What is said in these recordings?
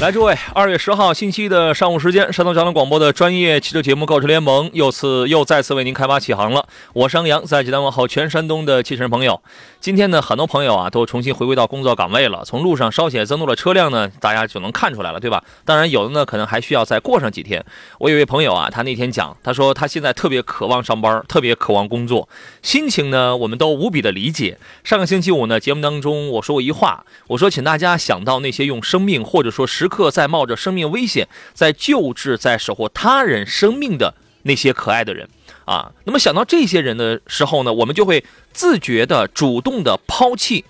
来，诸位，二月十号星期一的上午时间，山东交通广播的专业汽车节目《购车联盟》又次又再次为您开发启航了。我是杨，在济南问候全山东的汽车朋友。今天呢，很多朋友啊都重新回归到工作岗位了，从路上稍显增多的车辆呢，大家就能看出来了，对吧？当然，有的呢可能还需要再过上几天。我有一位朋友啊，他那天讲，他说他现在特别渴望上班，特别渴望工作，心情呢我们都无比的理解。上个星期五呢，节目当中我说过一话，我说请大家想到那些用生命或者说时刻在冒着生命危险在救治、在守护他人生命的那些可爱的人啊。那么想到这些人的时候呢，我们就会自觉的、主动的抛弃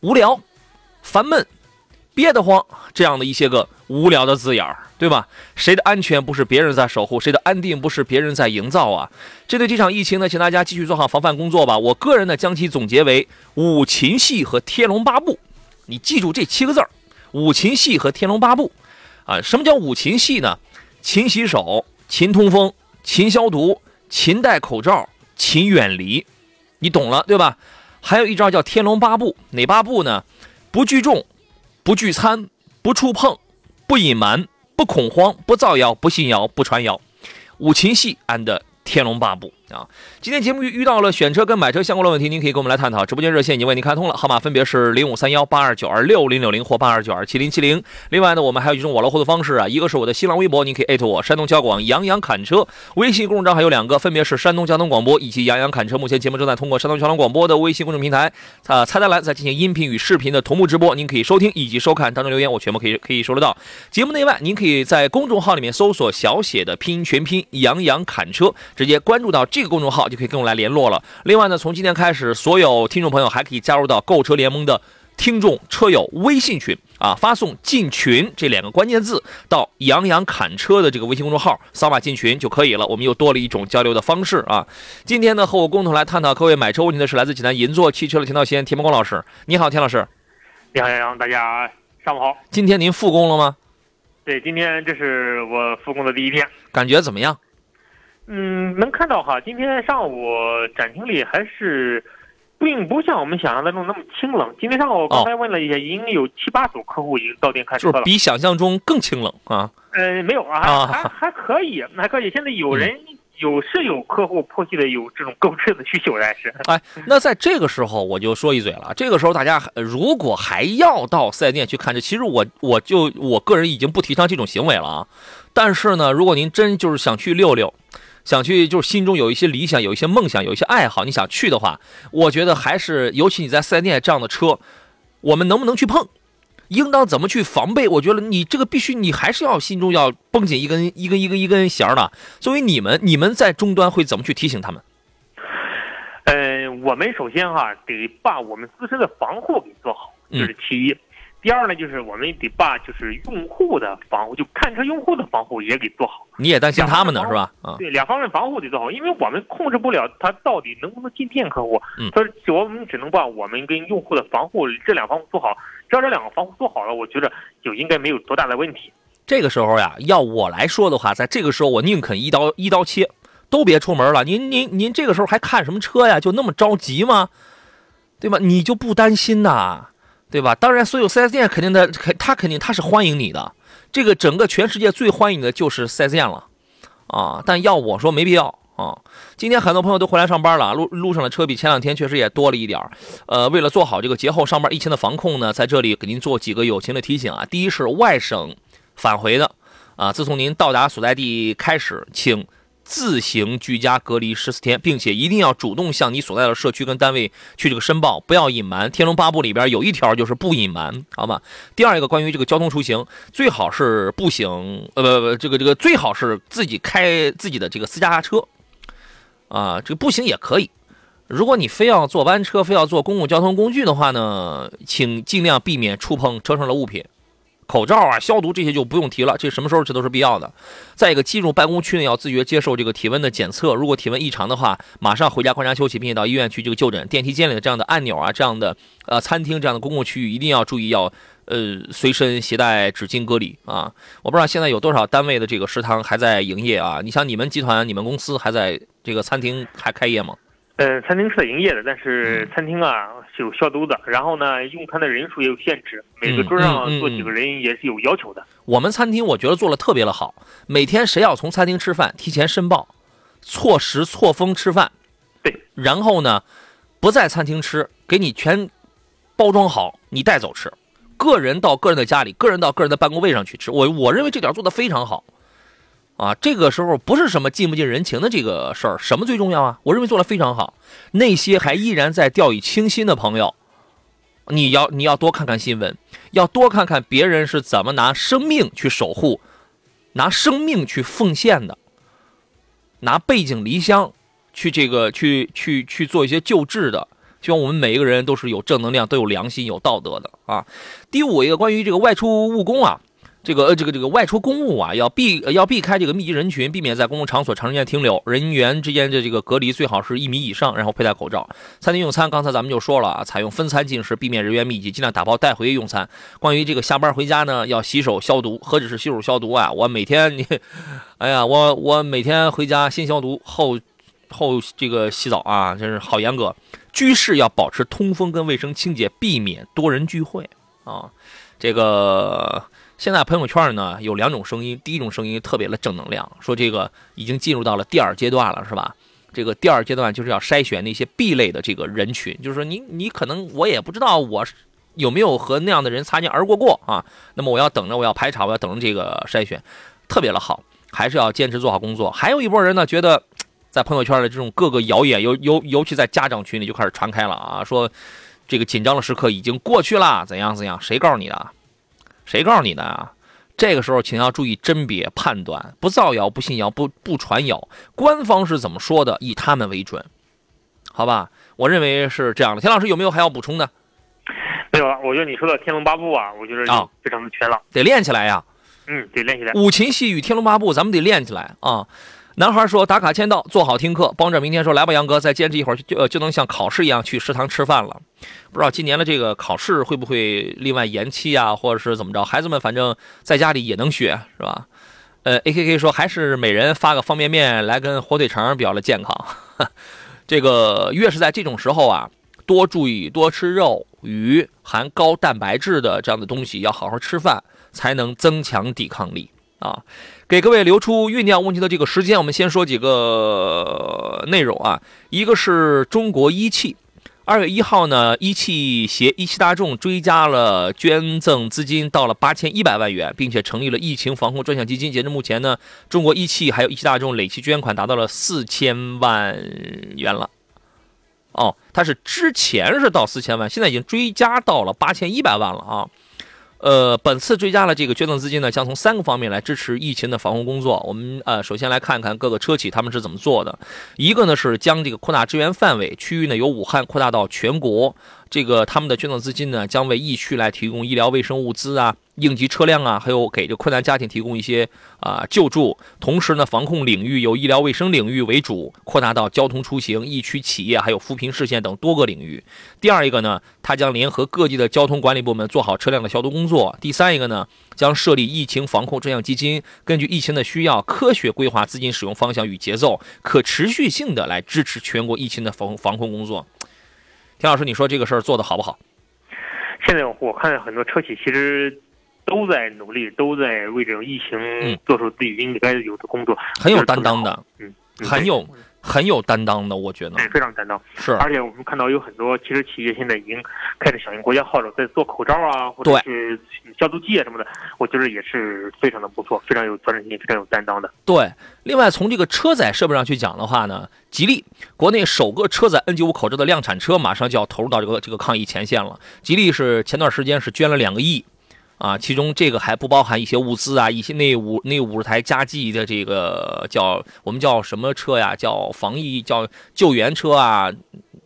无聊、烦闷、憋得慌这样的一些个无聊的字眼儿，对吧？谁的安全不是别人在守护？谁的安定不是别人在营造啊？针对这场疫情呢，请大家继续做好防范工作吧。我个人呢，将其总结为五禽戏和天龙八部，你记住这七个字儿。五禽戏和天龙八部，啊，什么叫五禽戏呢？勤洗手，勤通风，勤消毒，勤戴口罩，勤远离，你懂了对吧？还有一招叫天龙八部，哪八部呢？不聚众，不聚餐，不触碰，不隐瞒，不恐慌，不造谣，不信谣，不传谣。五禽戏 and 天龙八部。啊，今天节目遇遇到了选车跟买车相关的问题，您可以跟我们来探讨。直播间热线已经为您开通了，号码分别是零五三幺八二九二六零六零或八二九二七零七零。另外呢，我们还有一种网络互动方式啊，一个是我的新浪微博，您可以艾特我山东交广杨洋侃车。微信公众账号有两个，分别是山东交通广播以及杨洋侃车。目前节目正在通过山东交通广播的微信公众平台啊菜单栏在进行音频与视频的同步直播，您可以收听以及收看当中留言，我全部可以可以收得到。节目内外，您可以在公众号里面搜索小写的拼音全拼杨洋侃车，直接关注到个公众号就可以跟。我来联络了。另外呢，从今天开始，所有听众朋友还可以加入到购车联盟的听众车友微信群啊，发送“进群”这两个关键字到“杨洋侃车”的这个微信公众号，扫码进群就可以了。我们又多了一种交流的方式啊。今天呢，和我共同来探讨各位买车问题的是来自济南银座汽车的田道先、田梦光老师。你好，田老师。你好，杨洋，大家上午好。今天您复工了吗？对，今天这是我复工的第一天，感觉怎么样？嗯，能看到哈，今天上午展厅里还是并不像我们想象当中那么清冷。今天上午刚才问了一下，已经有七八组客户已经到店看车了，就是比想象中更清冷啊。呃，没有啊，还还可以，还可以。现在有人有是有客户迫切的有这种购车的需求，但是哎，那在这个时候我就说一嘴了，这个时候大家如果还要到四 S 店去看车，其实我我就我个人已经不提倡这种行为了啊。但是呢，如果您真就是想去溜溜。想去就是心中有一些理想，有一些梦想，有一些爱好，你想去的话，我觉得还是尤其你在四 S 店这样的车，我们能不能去碰，应当怎么去防备？我觉得你这个必须，你还是要心中要绷紧一根一根一根一根弦的。作为你们，你们在终端会怎么去提醒他们？嗯，我们首先哈得把我们自身的防护给做好，这是其一。第二呢，就是我们得把就是用户的防护，就看车用户的防护也给做好。你也担心他们呢，是吧？啊，对，两方面防护得做好，因为我们控制不了他到底能不能进店客户。嗯，所以我们只能把我们跟用户的防护这两方做好。只要这两个防护做好了，我觉得就应该没有多大的问题。这个时候呀，要我来说的话，在这个时候我宁肯一刀一刀切，都别出门了。您您您这个时候还看什么车呀？就那么着急吗？对吧？你就不担心呐？对吧？当然，所有 4S 店肯定的，肯他肯定他是欢迎你的。这个整个全世界最欢迎的就是 4S 店了，啊！但要我说没必要啊。今天很多朋友都回来上班了，路路上的车比前两天确实也多了一点呃，为了做好这个节后上班疫情的防控呢，在这里给您做几个友情的提醒啊。第一是外省返回的，啊，自从您到达所在地开始，请自行居家隔离十四天，并且一定要主动向你所在的社区跟单位去这个申报，不要隐瞒。《天龙八部》里边有一条就是不隐瞒，好吗？第二一个关于这个交通出行，最好是步行，呃不不，这个这个最好是自己开自己的这个私家车，啊，这个步行也可以。如果你非要坐班车，非要坐公共交通工具的话呢，请尽量避免触碰车上的物品。口罩啊，消毒这些就不用提了，这什么时候这都是必要的。再一个，进入办公区呢要自觉接受这个体温的检测，如果体温异常的话，马上回家观察休息，并且到医院去这个就诊。电梯间里的这样的按钮啊，这样的呃餐厅这样的公共区域一定要注意，要呃随身携带纸巾隔离啊。我不知道现在有多少单位的这个食堂还在营业啊？你像你们集团、你们公司还在这个餐厅还开业吗？嗯，餐厅是在营业的，但是餐厅啊是有消毒的，然后呢，用餐的人数也有限制，每个桌上坐几个人也是有要求的。我们餐厅我觉得做的特别的好，每天谁要从餐厅吃饭，提前申报，错时错峰吃饭，对，然后呢，不在餐厅吃，给你全包装好，你带走吃，个人到个人的家里，个人到个人的办公位上去吃。我我认为这点做的非常好。啊，这个时候不是什么尽不尽人情的这个事儿，什么最重要啊？我认为做的非常好。那些还依然在掉以轻心的朋友，你要你要多看看新闻，要多看看别人是怎么拿生命去守护，拿生命去奉献的，拿背井离乡去这个去去去做一些救治的。希望我们每一个人都是有正能量、都有良心、有道德的啊。第五一个关于这个外出务工啊。这个呃，这个这个外出公务啊，要避要避开这个密集人群，避免在公共场所长时间停留。人员之间的这个隔离最好是一米以上，然后佩戴口罩。餐厅用餐，刚才咱们就说了啊，采用分餐进食，避免人员密集，尽量打包带回用餐。关于这个下班回家呢，要洗手消毒。何止是洗手消毒啊，我每天你，哎呀，我我每天回家先消毒后后这个洗澡啊，真是好严格。居室要保持通风跟卫生清洁，避免多人聚会啊。这个。现在朋友圈呢有两种声音，第一种声音特别的正能量，说这个已经进入到了第二阶段了，是吧？这个第二阶段就是要筛选那些 B 类的这个人群，就是说你你可能我也不知道我有没有和那样的人擦肩而过过啊，那么我要等着，我要排查，我要等着这个筛选，特别的好，还是要坚持做好工作。还有一波人呢，觉得在朋友圈的这种各个谣言，尤尤尤其在家长群里就开始传开了啊，说这个紧张的时刻已经过去了，怎样怎样？谁告诉你的？谁告诉你的啊？这个时候，请要注意甄别判断，不造谣，不信谣，不不传谣。官方是怎么说的，以他们为准，好吧？我认为是这样的。田老师有没有还要补充的？没有了。我觉得你说的《天龙八部》啊，我觉得啊，非常的全了，得练起来呀。嗯，得练起来。五禽戏与《天龙八部》，咱们得练起来啊。男孩说：“打卡签到，做好听课，帮着明天说来吧，杨哥，再坚持一会儿就就能像考试一样去食堂吃饭了。不知道今年的这个考试会不会另外延期啊，或者是怎么着？孩子们反正在家里也能学，是吧？呃，A K K 说还是每人发个方便面来跟火腿肠比较的健康。这个越是在这种时候啊，多注意多吃肉、鱼，含高蛋白质的这样的东西，要好好吃饭，才能增强抵抗力啊。”给各位留出酝酿问题的这个时间，我们先说几个内容啊。一个是中国一汽，二月一号呢，一汽携一汽大众追加了捐赠资金，到了八千一百万元，并且成立了疫情防控专项基金。截至目前呢，中国一汽还有一汽大众累计捐款达到了四千万元了。哦，它是之前是到四千万，现在已经追加到了八千一百万了啊。呃，本次追加了这个捐赠资金呢，将从三个方面来支持疫情的防控工作。我们呃，首先来看看各个车企他们是怎么做的。一个呢是将这个扩大支援范围，区域呢由武汉扩大到全国。这个他们的捐赠资金呢，将为疫区来提供医疗卫生物资啊。应急车辆啊，还有给这困难家庭提供一些啊救助。同时呢，防控领域由医疗卫生领域为主，扩大到交通出行、疫区企业还有扶贫视线等多个领域。第二一个呢，它将联合各地的交通管理部门做好车辆的消毒工作。第三一个呢，将设立疫情防控专项基金，根据疫情的需要，科学规划资金使用方向与节奏，可持续性的来支持全国疫情的防防控工作。田老师，你说这个事儿做的好不好？现在我看很多车企其实。都在努力，都在为这种疫情做出自己应该有的工作，很有担当的。嗯，很有很有担当的，我觉得对，非常担当。是，而且我们看到有很多汽车企业现在已经开始响应国家号召，在做口罩啊，或者是消毒剂啊什么的，我觉得也是非常的不错，非常有责任心，非常有担当的。对，另外从这个车载设备上去讲的话呢，吉利国内首个车载 N95 口罩的量产车马上就要投入到这个这个抗疫前线了。吉利是前段时间是捐了两个亿。啊，其中这个还不包含一些物资啊，一些那五那五十台加急的这个叫我们叫什么车呀？叫防疫叫救援车啊。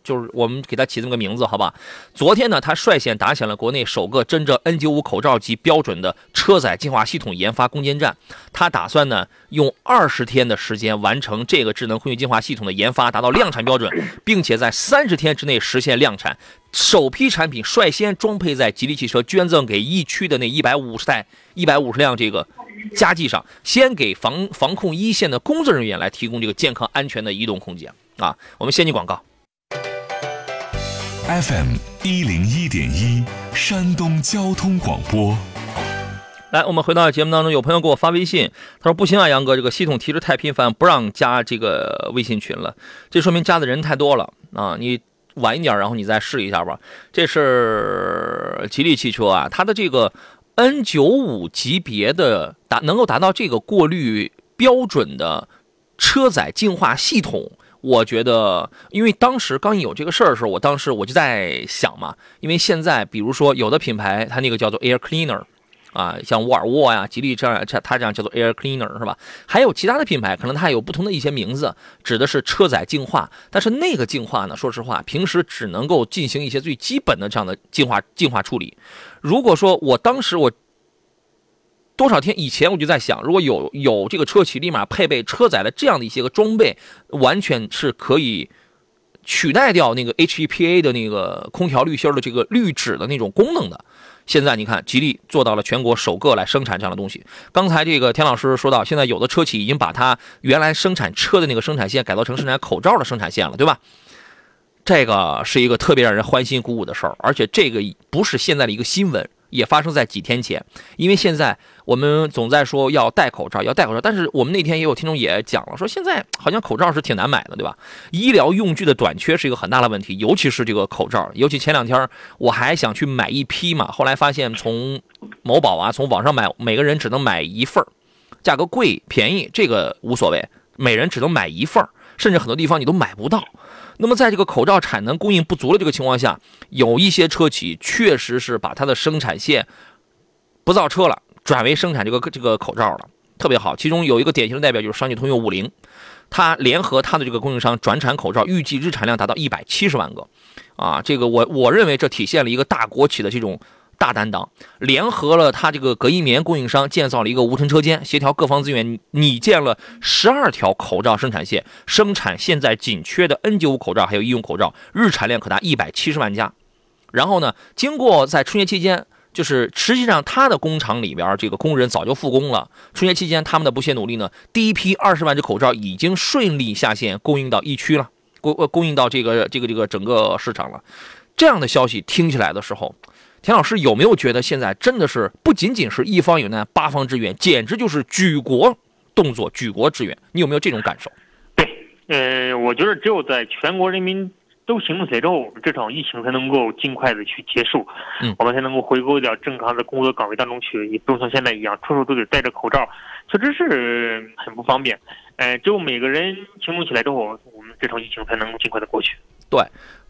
就是我们给它起这么个名字，好吧？昨天呢，他率先打响了国内首个真正 N95 口罩级标准的车载净化系统研发攻坚战。他打算呢，用二十天的时间完成这个智能空气净化系统的研发，达到量产标准，并且在三十天之内实现量产。首批产品率先装配在吉利汽车捐赠给疫区的那一百五十台、一百五十辆这个加计上，先给防防控一线的工作人员来提供这个健康安全的移动空间啊。我们先进广告。FM 一零一点一，山东交通广播。来，我们回到节目当中，有朋友给我发微信，他说：“不行啊，杨哥，这个系统提示太频繁，不让加这个微信群了。这说明加的人太多了啊！你晚一点，然后你再试一下吧。”这是吉利汽车啊，它的这个 N 九五级别的达能够达到这个过滤标准的车载净化系统。我觉得，因为当时刚有这个事儿的时候，我当时我就在想嘛，因为现在比如说有的品牌它那个叫做 Air Cleaner，啊，像沃尔沃呀、吉利这样，它这样叫做 Air Cleaner 是吧？还有其他的品牌，可能它有不同的一些名字，指的是车载净化。但是那个净化呢，说实话，平时只能够进行一些最基本的这样的净化净化处理。如果说我当时我。多少天以前我就在想，如果有有这个车企立马配备车载的这样的一些个装备，完全是可以取代掉那个 HEPA 的那个空调滤芯的这个滤纸的那种功能的。现在你看，吉利做到了全国首个来生产这样的东西。刚才这个田老师说到，现在有的车企已经把它原来生产车的那个生产线改造成生产口罩的生产线了，对吧？这个是一个特别让人欢欣鼓舞的事儿，而且这个不是现在的一个新闻。也发生在几天前，因为现在我们总在说要戴口罩，要戴口罩，但是我们那天也有听众也讲了，说现在好像口罩是挺难买的，对吧？医疗用具的短缺是一个很大的问题，尤其是这个口罩，尤其前两天我还想去买一批嘛，后来发现从某宝啊，从网上买，每个人只能买一份价格贵便宜这个无所谓，每人只能买一份甚至很多地方你都买不到。那么，在这个口罩产能供应不足的这个情况下，有一些车企确实是把它的生产线不造车了，转为生产这个这个口罩了，特别好。其中有一个典型的代表就是上汽通用五菱，它联合它的这个供应商转产口罩，预计日产量达到一百七十万个。啊，这个我我认为这体现了一个大国企的这种。大担当，联合了他这个隔音棉供应商，建造了一个无尘车间，协调各方资源，拟建了十二条口罩生产线，生产现在紧缺的 N95 口罩，还有医用口罩，日产量可达一百七十万加。然后呢，经过在春节期间，就是实际上他的工厂里边这个工人早就复工了。春节期间他们的不懈努力呢，第一批二十万只口罩已经顺利下线，供应到疫区了，供供应到这个这个这个整个市场了。这样的消息听起来的时候。田老师有没有觉得现在真的是不仅仅是一方有难八方支援，简直就是举国动作、举国支援？你有没有这种感受？对，呃，我觉得只有在全国人民都行动起来之后，这场疫情才能够尽快的去结束，嗯，我们才能够回归到正常的工作岗位当中去，也不用像现在一样，处处都得戴着口罩，确实是很不方便。呃，只有每个人行动起来之后，我们这场疫情才能够尽快的过去。对。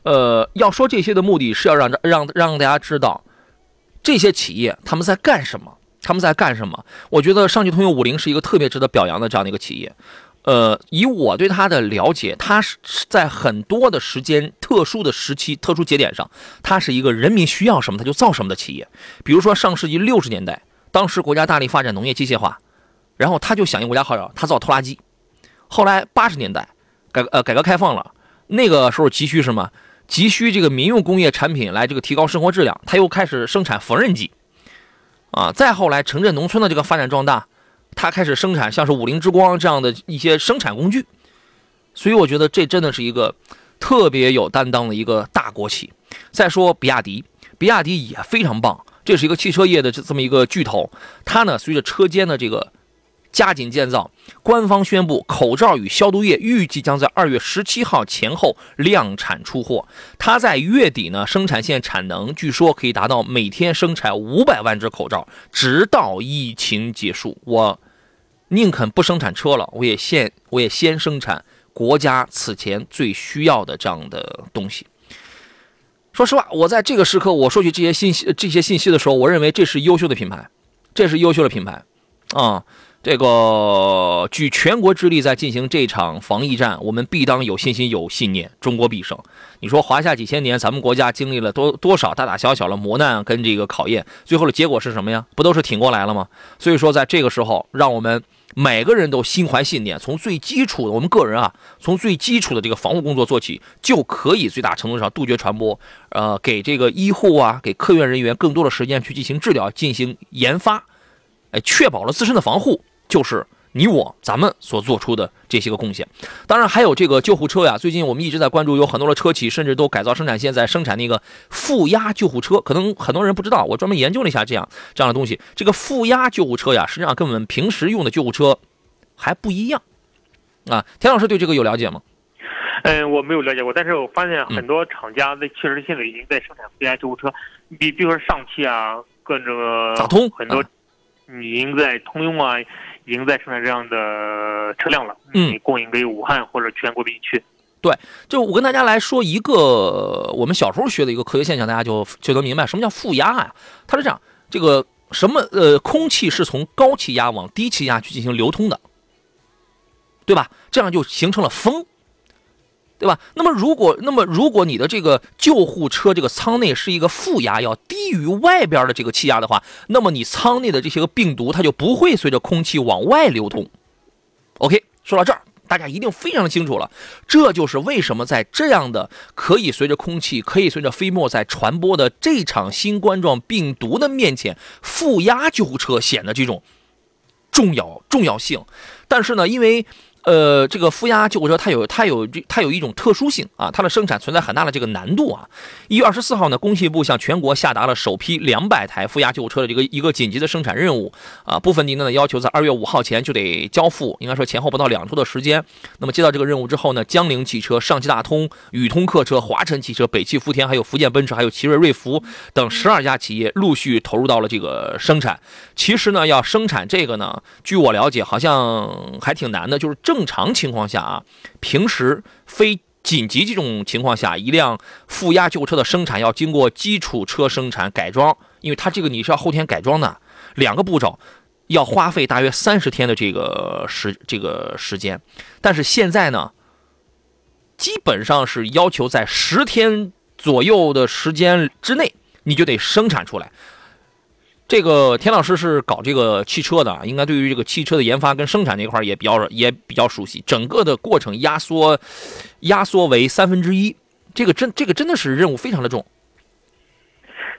呃，要说这些的目的是要让让让大家知道，这些企业他们在干什么，他们在干什么。我觉得上汽通用五菱是一个特别值得表扬的这样的一个企业。呃，以我对它的了解，它是在很多的时间、特殊的时期、特殊节点上，它是一个人民需要什么它就造什么的企业。比如说上世纪六十年代，当时国家大力发展农业机械化，然后它就响应国家号召，它造拖拉机。后来八十年代改呃改革开放了，那个时候急需什么？急需这个民用工业产品来这个提高生活质量，他又开始生产缝纫机，啊，再后来城镇农村的这个发展壮大，他开始生产像是五菱之光这样的一些生产工具，所以我觉得这真的是一个特别有担当的一个大国企。再说比亚迪，比亚迪也非常棒，这是一个汽车业的这这么一个巨头，它呢随着车间的这个加紧建造。官方宣布，口罩与消毒液预计将在二月十七号前后量产出货。它在月底呢，生产线产能据说可以达到每天生产五百万只口罩，直到疫情结束。我宁肯不生产车了，我也先我也先生产国家此前最需要的这样的东西。说实话，我在这个时刻我说起这些信息这些信息的时候，我认为这是优秀的品牌，这是优秀的品牌，啊，这个举全国之力在进行这场防疫战，我们必当有信心有信念，中国必胜。你说华夏几千年，咱们国家经历了多多少大大小小的磨难跟这个考验，最后的结果是什么呀？不都是挺过来了吗？所以说，在这个时候，让我们。每个人都心怀信念，从最基础的我们个人啊，从最基础的这个防护工作做起，就可以最大程度上杜绝传播。呃，给这个医护啊，给科研人员更多的时间去进行治疗、进行研发，哎，确保了自身的防护，就是。你我咱们所做出的这些个贡献，当然还有这个救护车呀。最近我们一直在关注，有很多的车企甚至都改造生产线，在生产那个负压救护车。可能很多人不知道，我专门研究了一下这样这样的东西。这个负压救护车呀，实际上跟我们平时用的救护车还不一样啊。田老师对这个有了解吗？嗯，我没有了解过，但是我发现很多厂家在确实现在已经在生产负压救护车，比比如说上汽啊，各种大通很多已经在通用啊。已经在生产这样的车辆了，嗯，供应给武汉或者全国的地区。对，就我跟大家来说一个我们小时候学的一个科学现象，大家就就能明白什么叫负压啊。它是这样，这个什么呃，空气是从高气压往低气压去进行流通的，对吧？这样就形成了风。对吧？那么如果那么如果你的这个救护车这个舱内是一个负压，要低于外边的这个气压的话，那么你舱内的这些个病毒它就不会随着空气往外流通。OK，说到这儿，大家一定非常清楚了。这就是为什么在这样的可以随着空气、可以随着飞沫在传播的这场新冠状病毒的面前，负压救护车显得这种重要重要性。但是呢，因为呃，这个负压救护车它有它有它有一种特殊性啊，它的生产存在很大的这个难度啊。一月二十四号呢，工信部向全国下达了首批两百台负压救护车的这个一个紧急的生产任务啊，部分订单呢要求在二月五号前就得交付，应该说前后不到两周的时间。那么接到这个任务之后呢，江铃汽车、上汽大通、宇通客车、华晨汽车、北汽福田、还有福建奔驰、还有奇瑞瑞福等十二家企业陆续投入到了这个生产。其实呢，要生产这个呢，据我了解，好像还挺难的，就是正。正常情况下啊，平时非紧急这种情况下，一辆负压救护车的生产要经过基础车生产改装，因为它这个你是要后天改装的，两个步骤，要花费大约三十天的这个时这个时间。但是现在呢，基本上是要求在十天左右的时间之内，你就得生产出来。这个田老师是搞这个汽车的，应该对于这个汽车的研发跟生产这块也比较也比较熟悉。整个的过程压缩压缩为三分之一，这个真这个真的是任务非常的重。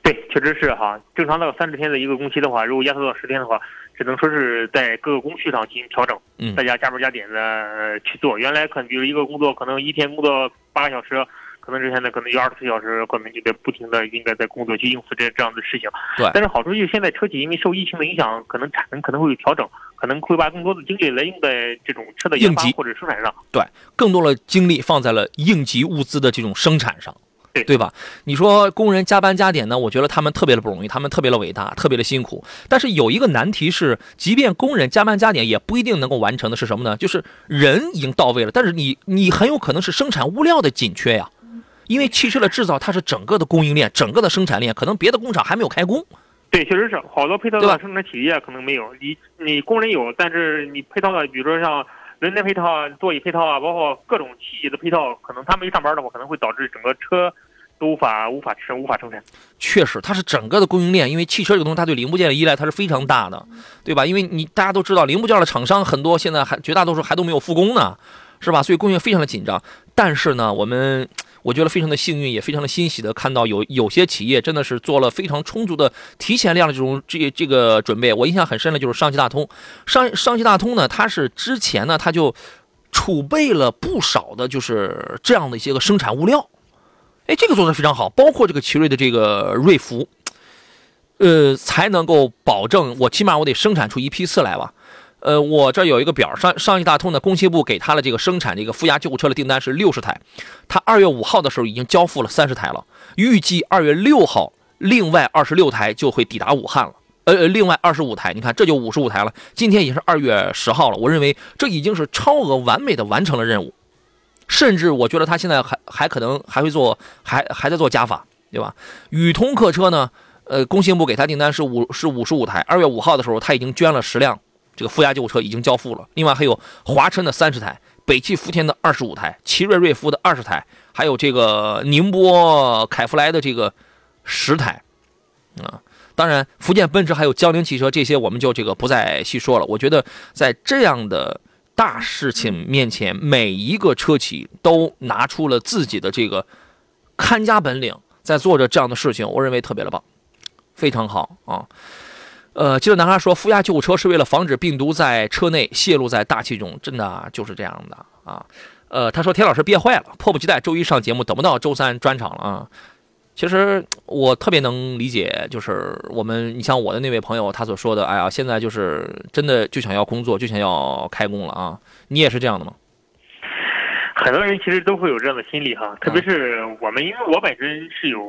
对，确实是哈。正常到三十天的一个工期的话，如果压缩到十天的话，只能说是在各个工序上进行调整，嗯，大家加班加点的去做。原来可能比如一个工作可能一天工作八个小时。可能是现在可能有二十四小时，可能就得不停的应该在工作去应付这这样的事情。对。但是好处就是现在车企因为受疫情的影响，可能产能可能会有调整，可能会把更多的精力来用在这种车的研发或者生产上。对，更多的精力放在了应急物资的这种生产上。对，对吧？你说工人加班加点呢？我觉得他们特别的不容易，他们特别的伟大，特别的辛苦。但是有一个难题是，即便工人加班加点，也不一定能够完成的是什么呢？就是人已经到位了，但是你你很有可能是生产物料的紧缺呀。因为汽车的制造，它是整个的供应链，整个的生产链，可能别的工厂还没有开工。对，确实是好多配套的生产企业可能没有，你你工人有，但是你配套的，比如说像轮胎配套、座椅配套啊，包括各种器械的配套，可能他没上班的话，可能会导致整个车都无法无法生无法生产。确实，它是整个的供应链，因为汽车这个东西，它对零部件的依赖它是非常大的，对吧？因为你大家都知道，零部件的厂商很多，现在还绝大多数还都没有复工呢，是吧？所以供应非常的紧张。但是呢，我们。我觉得非常的幸运，也非常的欣喜的看到有有些企业真的是做了非常充足的提前量的这种这这个准备。我印象很深的就是上汽大通，上上汽大通呢，它是之前呢，它就储备了不少的，就是这样的一些个生产物料。哎，这个做的非常好，包括这个奇瑞的这个瑞福，呃，才能够保证我起码我得生产出一批次来吧。呃，我这有一个表，上上汽大通的工信部给他的这个生产这个负压救护车的订单是六十台，他二月五号的时候已经交付了三十台了，预计二月六号另外二十六台就会抵达武汉了。呃，另外二十五台，你看这就五十五台了。今天已经是二月十号了，我认为这已经是超额完美的完成了任务，甚至我觉得他现在还还可能还会做，还还在做加法，对吧？宇通客车呢，呃，工信部给他订单是五是五十五台，二月五号的时候他已经捐了十辆这个负压救护车已经交付了，另外还有华晨的三十台，北汽福田的二十五台，奇瑞瑞孚的二十台，还有这个宁波凯福莱的这个十台，啊。当然，福建奔驰还有江铃汽车这些，我们就这个不再细说了。我觉得在这样的大事情面前，每一个车企都拿出了自己的这个看家本领，在做着这样的事情，我认为特别的棒，非常好啊。呃，记者男孩说，负压救护车是为了防止病毒在车内泄露在大气中，真的就是这样的啊。呃，他说田老师憋坏了，迫不及待周一上节目，等不到周三专场了啊。其实我特别能理解，就是我们，你像我的那位朋友，他所说的，哎呀，现在就是真的就想要工作，就想要开工了啊！你也是这样的吗？很多人其实都会有这样的心理哈，特别是我们，因为我本身是有，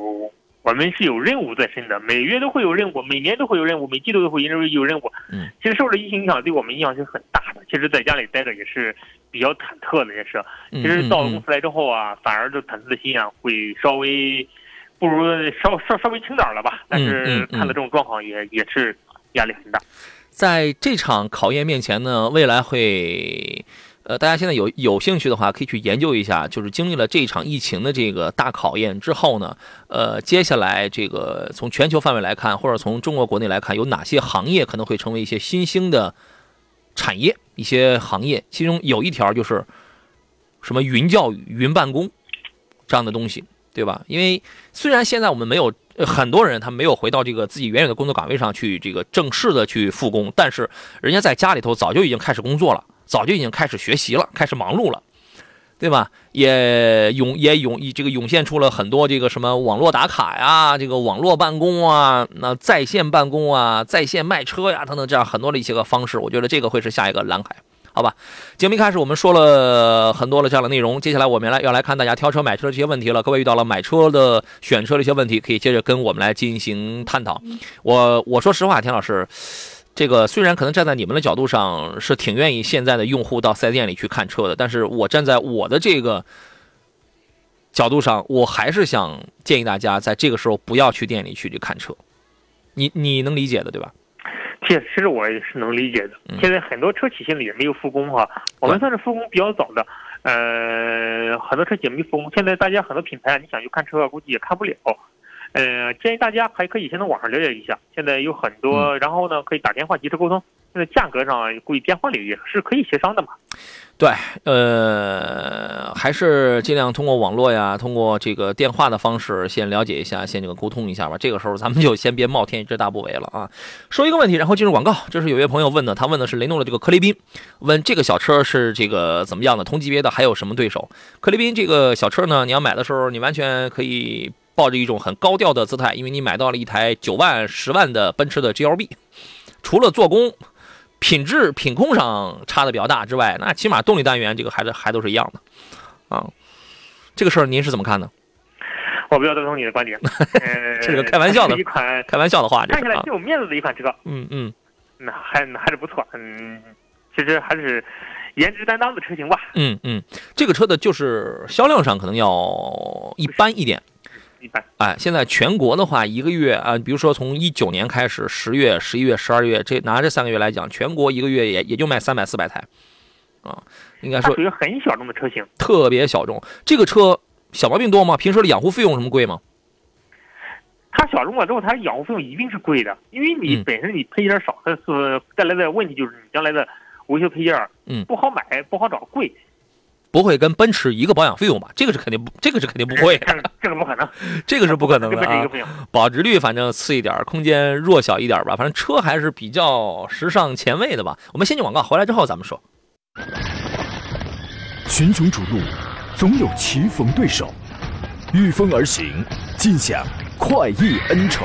我们是有任务在身的，每月都会有任务，每年都会有任务，每季度都会因为有任务。嗯。其实受这疫情影响，对我们影响是很大的。其实在家里待着也是比较忐忑的，也是。其实到了公司来之后啊，反而就忐忑的心啊会稍微。不如稍稍稍微轻点了吧，但是看到这种状况也也是压力很大。在这场考验面前呢，未来会，呃，大家现在有有兴趣的话，可以去研究一下，就是经历了这一场疫情的这个大考验之后呢，呃，接下来这个从全球范围来看，或者从中国国内来看，有哪些行业可能会成为一些新兴的产业？一些行业，其中有一条就是什么云教育、云办公这样的东西。对吧？因为虽然现在我们没有很多人，他没有回到这个自己原有的工作岗位上去，这个正式的去复工，但是人家在家里头早就已经开始工作了，早就已经开始学习了，开始忙碌了，对吧？也涌也涌这个涌现出了很多这个什么网络打卡呀，这个网络办公啊，那在线办公啊，在线卖车呀等等这样很多的一些个方式，我觉得这个会是下一个蓝海。好吧，节目一开始我们说了很多了这样的内容，接下来我们来要来看大家挑车买车的这些问题了。各位遇到了买车的选车的一些问题，可以接着跟我们来进行探讨。我我说实话，田老师，这个虽然可能站在你们的角度上是挺愿意现在的用户到四 S 店里去看车的，但是我站在我的这个角度上，我还是想建议大家在这个时候不要去店里去去看车。你你能理解的对吧？其实我也是能理解的。现在很多车企现在也没有复工哈，我们算是复工比较早的。呃，很多车企也没复工。现在大家很多品牌，你想去看车，估计也看不了。呃，建议大家还可以先从网上了解一下。现在有很多，然后呢，可以打电话及时沟通。现在价格上，估计电话里也是可以协商的嘛。对，呃，还是尽量通过网络呀，通过这个电话的方式先了解一下，先这个沟通一下吧。这个时候咱们就先别冒天之大不韪了啊。说一个问题，然后进入广告。这是有位朋友问的，他问的是雷诺的这个科雷宾，问这个小车是这个怎么样的，同级别的还有什么对手？科雷宾这个小车呢，你要买的时候，你完全可以抱着一种很高调的姿态，因为你买到了一台九万、十万的奔驰的 GLB，除了做工。品质品控上差的比较大之外，那起码动力单元这个还是还都是一样的，啊，这个事儿您是怎么看呢？我比较赞同你的观点，这 是个开玩笑的一款开玩笑的话，看起来挺有面子的一款车，嗯嗯，那还还是不错，嗯，其实还是颜值担当的车型吧，嗯嗯，这个车的就是销量上可能要一般一点。哎，现在全国的话，一个月啊，比如说从一九年开始，十月、十一月、十二月，这拿这三个月来讲，全国一个月也也就卖三百四百台，啊，应该说属于很小众的车型，特别小众。这个车小毛病多吗？平时的养护费用什么贵吗？它小众了之后，它养护费用一定是贵的，因为你本身你配件少，它所带来的问题就是你将来的维修配件，嗯，不好买，不好找，贵。不会跟奔驰一个保养费用吧？这个是肯定不，这个是肯定不会。这个不可能，这个是不可能的啊！保值率反正次一点，空间弱小一点吧。反正车还是比较时尚前卫的吧。我们先进广告，回来之后咱们说。群雄逐鹿，总有棋逢对手；御风而行，尽享快意恩仇。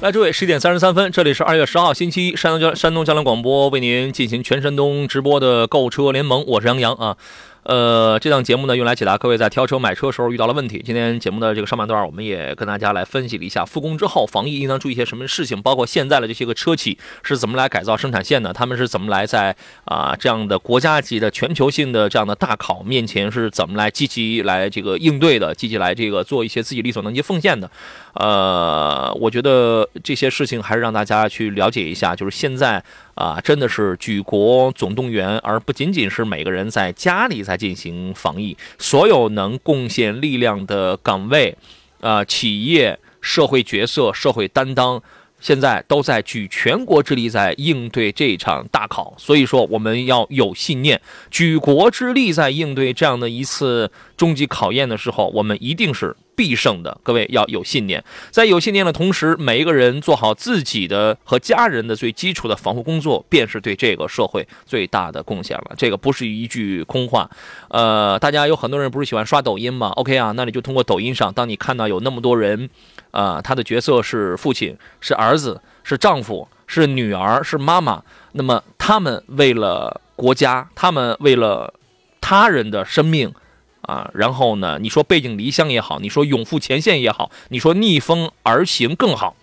来，诸位，十点三十三分，这里是二月十号星期一，山东交山东交通广播为您进行全山东直播的购车联盟，我是杨洋啊。呃，这档节目呢，用来解答各位在挑车买车时候遇到的问题。今天节目的这个上半段，我们也跟大家来分析了一下复工之后防疫应当注意些什么事情，包括现在的这些个车企是怎么来改造生产线的，他们是怎么来在啊这样的国家级的全球性的这样的大考面前是怎么来积极来这个应对的，积极来这个做一些自己力所能及奉献的。呃，我觉得这些事情还是让大家去了解一下，就是现在啊，真的是举国总动员，而不仅仅是每个人在家里在进行防疫，所有能贡献力量的岗位，啊，企业、社会角色、社会担当，现在都在举全国之力在应对这场大考。所以说，我们要有信念，举国之力在应对这样的一次终极考验的时候，我们一定是。必胜的，各位要有信念，在有信念的同时，每一个人做好自己的和家人的最基础的防护工作，便是对这个社会最大的贡献了。这个不是一句空话。呃，大家有很多人不是喜欢刷抖音吗？OK 啊，那你就通过抖音上，当你看到有那么多人，啊，他的角色是父亲、是儿子、是丈夫、是女儿、是妈妈，那么他们为了国家，他们为了他人的生命。啊，然后呢？你说背井离乡也好，你说勇赴前线也好，你说逆风而行更好。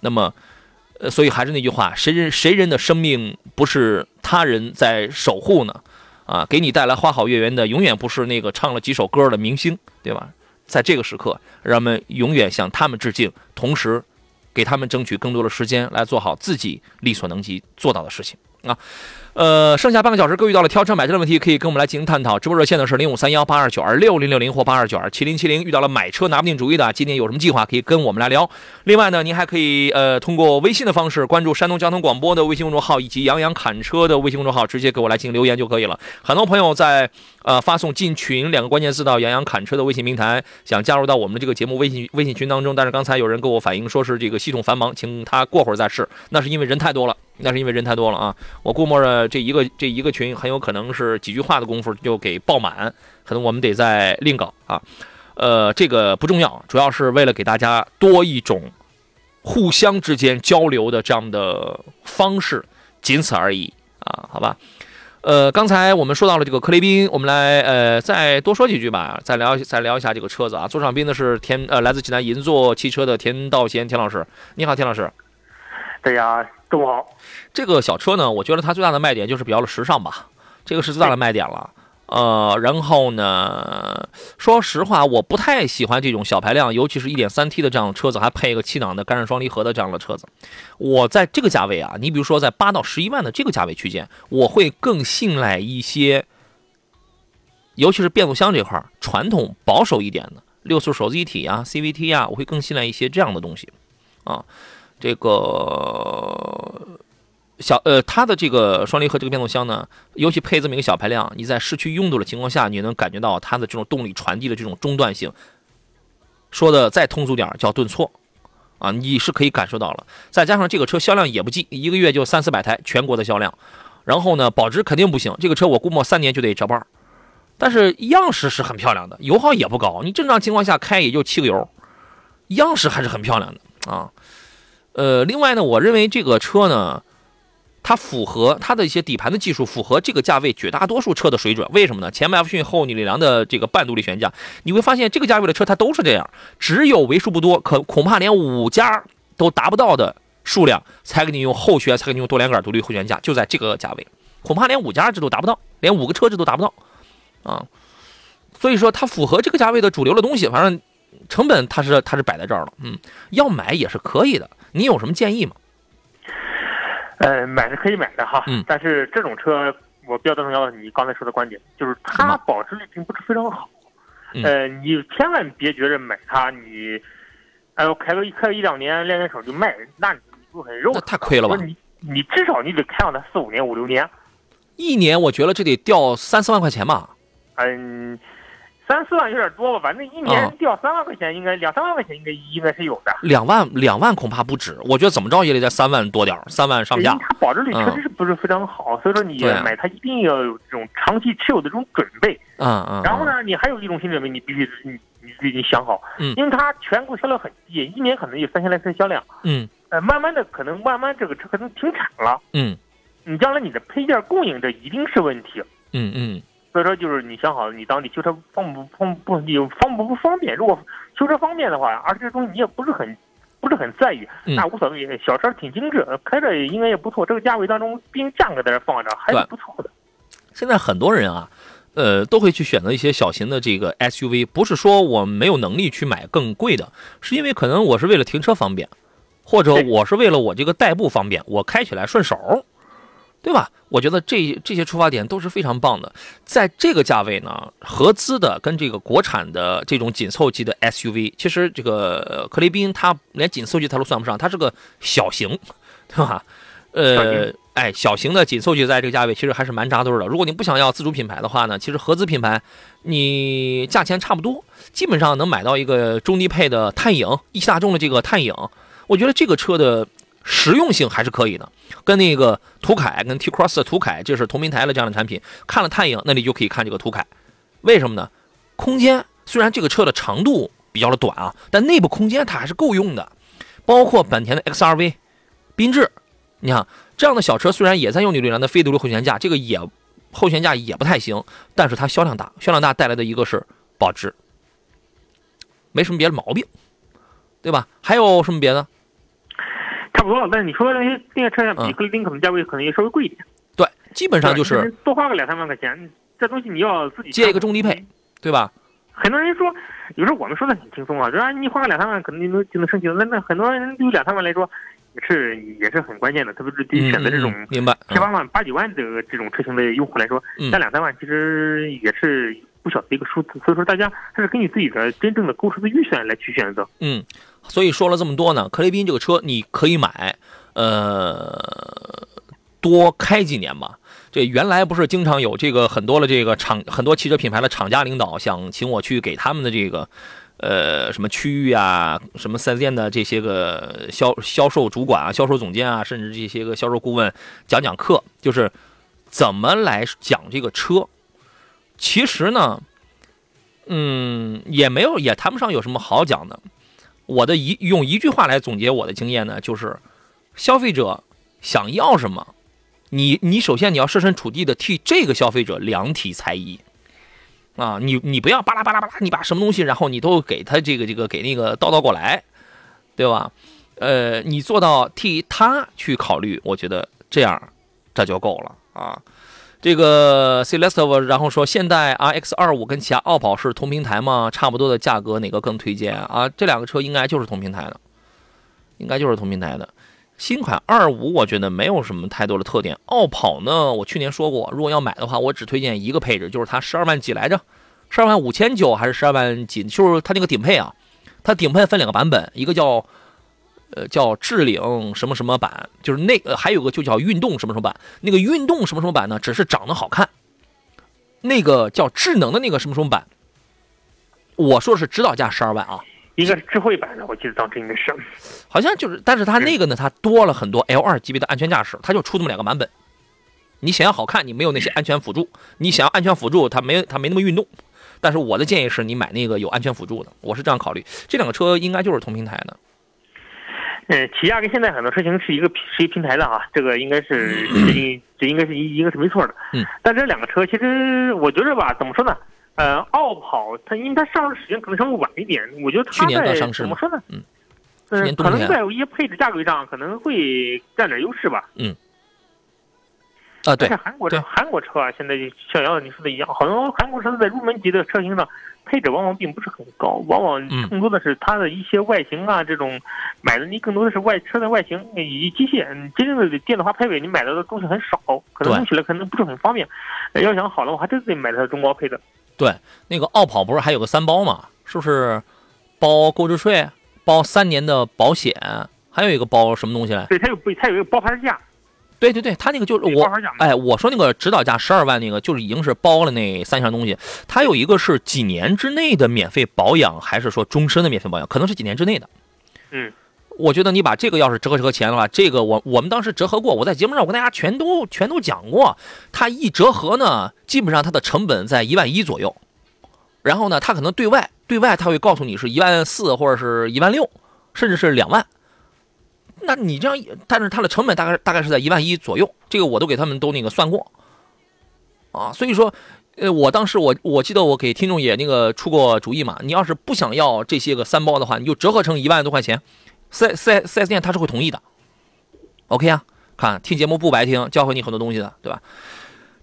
那么，呃，所以还是那句话，谁人谁人的生命不是他人在守护呢？啊，给你带来花好月圆的，永远不是那个唱了几首歌的明星，对吧？在这个时刻，让我们永远向他们致敬，同时给他们争取更多的时间来做好自己力所能及做到的事情啊。呃，剩下半个小时，各位遇到了挑车买车的问题，可以跟我们来进行探讨。直播热线呢是零五三幺八二九二六零六零或八二九二七零七零。遇到了买车拿不定主意的，今天有什么计划可以跟我们来聊。另外呢，您还可以呃通过微信的方式关注山东交通广播的微信公众号以及杨洋侃车的微信公众号，直接给我来进行留言就可以了。很多朋友在呃发送进群两个关键字到杨洋侃车的微信平台，想加入到我们的这个节目微信微信群当中，但是刚才有人跟我反映说是这个系统繁忙，请他过会儿再试。那是因为人太多了。那是因为人太多了啊！我估摸着这一个这一个群很有可能是几句话的功夫就给爆满，可能我们得再另搞啊。呃，这个不重要，主要是为了给大家多一种互相之间交流的这样的方式，仅此而已啊，好吧？呃，刚才我们说到了这个克雷宾，我们来呃再多说几句吧，再聊再聊一下这个车子啊。坐上宾的是田呃来自济南银座汽车的田道贤田老师，你好，田老师。对呀。中午好，这个小车呢，我觉得它最大的卖点就是比较的时尚吧，这个是最大的卖点了。呃，然后呢，说实话，我不太喜欢这种小排量，尤其是一点三 T 的这样的车子，还配一个七档的干式双离合的这样的车子。我在这个价位啊，你比如说在八到十一万的这个价位区间，我会更信赖一些，尤其是变速箱这块传统保守一点的六速手自一体啊，CVT 啊，我会更信赖一些这样的东西啊。这个小呃，它的这个双离合这个变速箱呢，尤其配这么一个小排量，你在市区拥堵的情况下，你能感觉到它的这种动力传递的这种中断性。说的再通俗点叫顿挫啊，你是可以感受到了。再加上这个车销量也不济，一个月就三四百台，全国的销量。然后呢，保值肯定不行，这个车我估摸三年就得折半。但是样式是很漂亮的，油耗也不高，你正常情况下开也就七个油，样式还是很漂亮的啊。呃，另外呢，我认为这个车呢，它符合它的一些底盘的技术，符合这个价位绝大多数车的水准。为什么呢？前麦弗逊后扭力梁的这个半独立悬架，你会发现这个价位的车它都是这样，只有为数不多，可恐怕连五家都达不到的数量，才给你用后悬，才给你用多连杆独立后悬架，就在这个价位，恐怕连五家这都达不到，连五个车这都达不到啊。所以说，它符合这个价位的主流的东西，反正成本它是它是摆在这儿了，嗯，要买也是可以的。你有什么建议吗？呃，买是可以买的哈，嗯，但是这种车我比较赞同要你刚才说的观点，就是它保值率并不是非常好。呃，你千万别觉着买它，你哎呦开个开个一两年练练手就卖，那你就很肉。那太亏了吧？你你至少你得开上它四五年五六年。一年我觉得这得掉三四万块钱吧。嗯，三四万有点多吧，反正一年掉三万块钱，应该两三万块钱应该应该是有的。两万两万恐怕不止，我觉得怎么着也得在三万多点三万上下。它保值率确实是不是非常好，所以说你买它一定要有这种长期持有的这种准备。嗯嗯。然后呢，你还有一种心理准备，你必须你你自己想好，嗯，因为它全国销量很低，一年可能有三千来车销量。嗯。呃，慢慢的可能慢慢这个车可能停产了。嗯。你将来你的配件供应这一定是问题。嗯嗯。所以说，就是你想好，你当地修车方不方不有方不不方便？如果修车方便的话，而且这东西你也不是很不是很在意，那无所谓。小车挺精致，开着应该也不错。这个价位当中，毕竟价格在这放着，还是不错的。现在很多人啊，呃，都会去选择一些小型的这个 SUV，不是说我没有能力去买更贵的，是因为可能我是为了停车方便，或者我是为了我这个代步方便，我开起来顺手。对吧？我觉得这这些出发点都是非常棒的。在这个价位呢，合资的跟这个国产的这种紧凑级的 SUV，其实这个克雷宾它连紧凑级它都算不上，它是个小型，对吧？呃，哎，小型的紧凑级在这个价位其实还是蛮扎堆的。如果你不想要自主品牌的话呢，其实合资品牌你价钱差不多，基本上能买到一个中低配的探影，一汽大众的这个探影，我觉得这个车的。实用性还是可以的，跟那个途凯、跟 T Cross 的途凯就是同平台的这样的产品。看了探影，那你就可以看这个途凯。为什么呢？空间虽然这个车的长度比较的短啊，但内部空间它还是够用的。包括本田的 XRV、缤智，你看这样的小车虽然也在用扭力梁的非独立后悬架，这个也后悬架也不太行，但是它销量大，销量大带来的一个是保值，没什么别的毛病，对吧？还有什么别的？差不多了，但是你说那些那些车像比克林可能价位可能也稍微贵一点。对，基本上就是多花个两三万块钱，这东西你要自己接一个中低配，对吧？很多人说，有时候我们说的很轻松啊，就说你花个两三万可能就能就能升级了。那那很多人对于两三万来说也是也是很关键的，特别是对于选择这种明白七八万八九万这个这种车型的用户来说，加两三万其实也是不小的一个数字。所以说大家还是根据自己的真正的购车的预算来去选择。嗯。所以说了这么多呢，克雷宾这个车你可以买，呃，多开几年吧。这原来不是经常有这个很多的这个厂，很多汽车品牌的厂家领导想请我去给他们的这个，呃，什么区域啊，什么四 S 店的这些个销销售主管啊、销售总监啊，甚至这些个销售顾问讲讲课，就是怎么来讲这个车。其实呢，嗯，也没有，也谈不上有什么好讲的。我的一用一句话来总结我的经验呢，就是消费者想要什么，你你首先你要设身处地的替这个消费者量体裁衣啊，你你不要巴拉巴拉巴拉，你把什么东西然后你都给他这个这个给那个叨叨过来，对吧？呃，你做到替他去考虑，我觉得这样这就够了啊。这个 Celeste，然后说现代 RX 二五跟起亚傲跑是同平台吗？差不多的价格，哪个更推荐啊？这两个车应该就是同平台的，应该就是同平台的。新款二五我觉得没有什么太多的特点。傲跑呢，我去年说过，如果要买的话，我只推荐一个配置，就是它十二万几来着，十二万五千九还是十二万几？就是它那个顶配啊，它顶配分两个版本，一个叫。呃，叫智领什么什么版，就是那个还有个就叫运动什么什么版。那个运动什么什么版呢，只是长得好看。那个叫智能的那个什么什么版，我说的是指导价十二万啊，应该是智慧版的，我记得当时应该是。好像就是，但是它那个呢，它多了很多 L 二级别的安全驾驶，它就出这么两个版本。你想要好看，你没有那些安全辅助；你想要安全辅助，它没它没那么运动。但是我的建议是你买那个有安全辅助的，我是这样考虑。这两个车应该就是同平台的。嗯，起亚跟现在很多车型是一个是一平台的啊，这个应该是这这应该是应该是没错的。嗯，但这两个车其实我觉得吧，怎么说呢？呃，奥跑它因为它上市时间可能稍微晚一点，我觉得它在怎么说呢？嗯，嗯，可能在一些配置价格上可能会占点优势吧。嗯。啊，对。韩国车韩国车啊，现在像杨你说的一样，好多韩国车在入门级的车型上。配置往往并不是很高，往往更多的是它的一些外形啊，这种买的你更多的是外车的外形以及机械，真正的电子化配备你买到的东西很少，可能用起来可能不是很方便。要想好的话，还真得买它的中高配的。对，那个奥跑不是还有个三包嘛？是不是包购置税、包三年的保险，还有一个包什么东西来？对，它有它有一个包牌价。对对对，他那个就是我，哎，我说那个指导价十二万那个，就是已经是包了那三项东西。他有一个是几年之内的免费保养，还是说终身的免费保养？可能是几年之内的。嗯，我觉得你把这个要是折合折合钱的话，这个我我们当时折合过，我在节目上我跟大家全都全都讲过。它一折合呢，基本上它的成本在一万一左右。然后呢，他可能对外对外他会告诉你是一万四或者是一万六，甚至是两万。那你这样，但是它的成本大概大概是在一万一左右，这个我都给他们都那个算过，啊，所以说，呃，我当时我我记得我给听众也那个出过主意嘛，你要是不想要这些个三包的话，你就折合成一万多块钱，四四四 S 店他是会同意的，OK 啊，看听节目不白听，教会你很多东西的，对吧？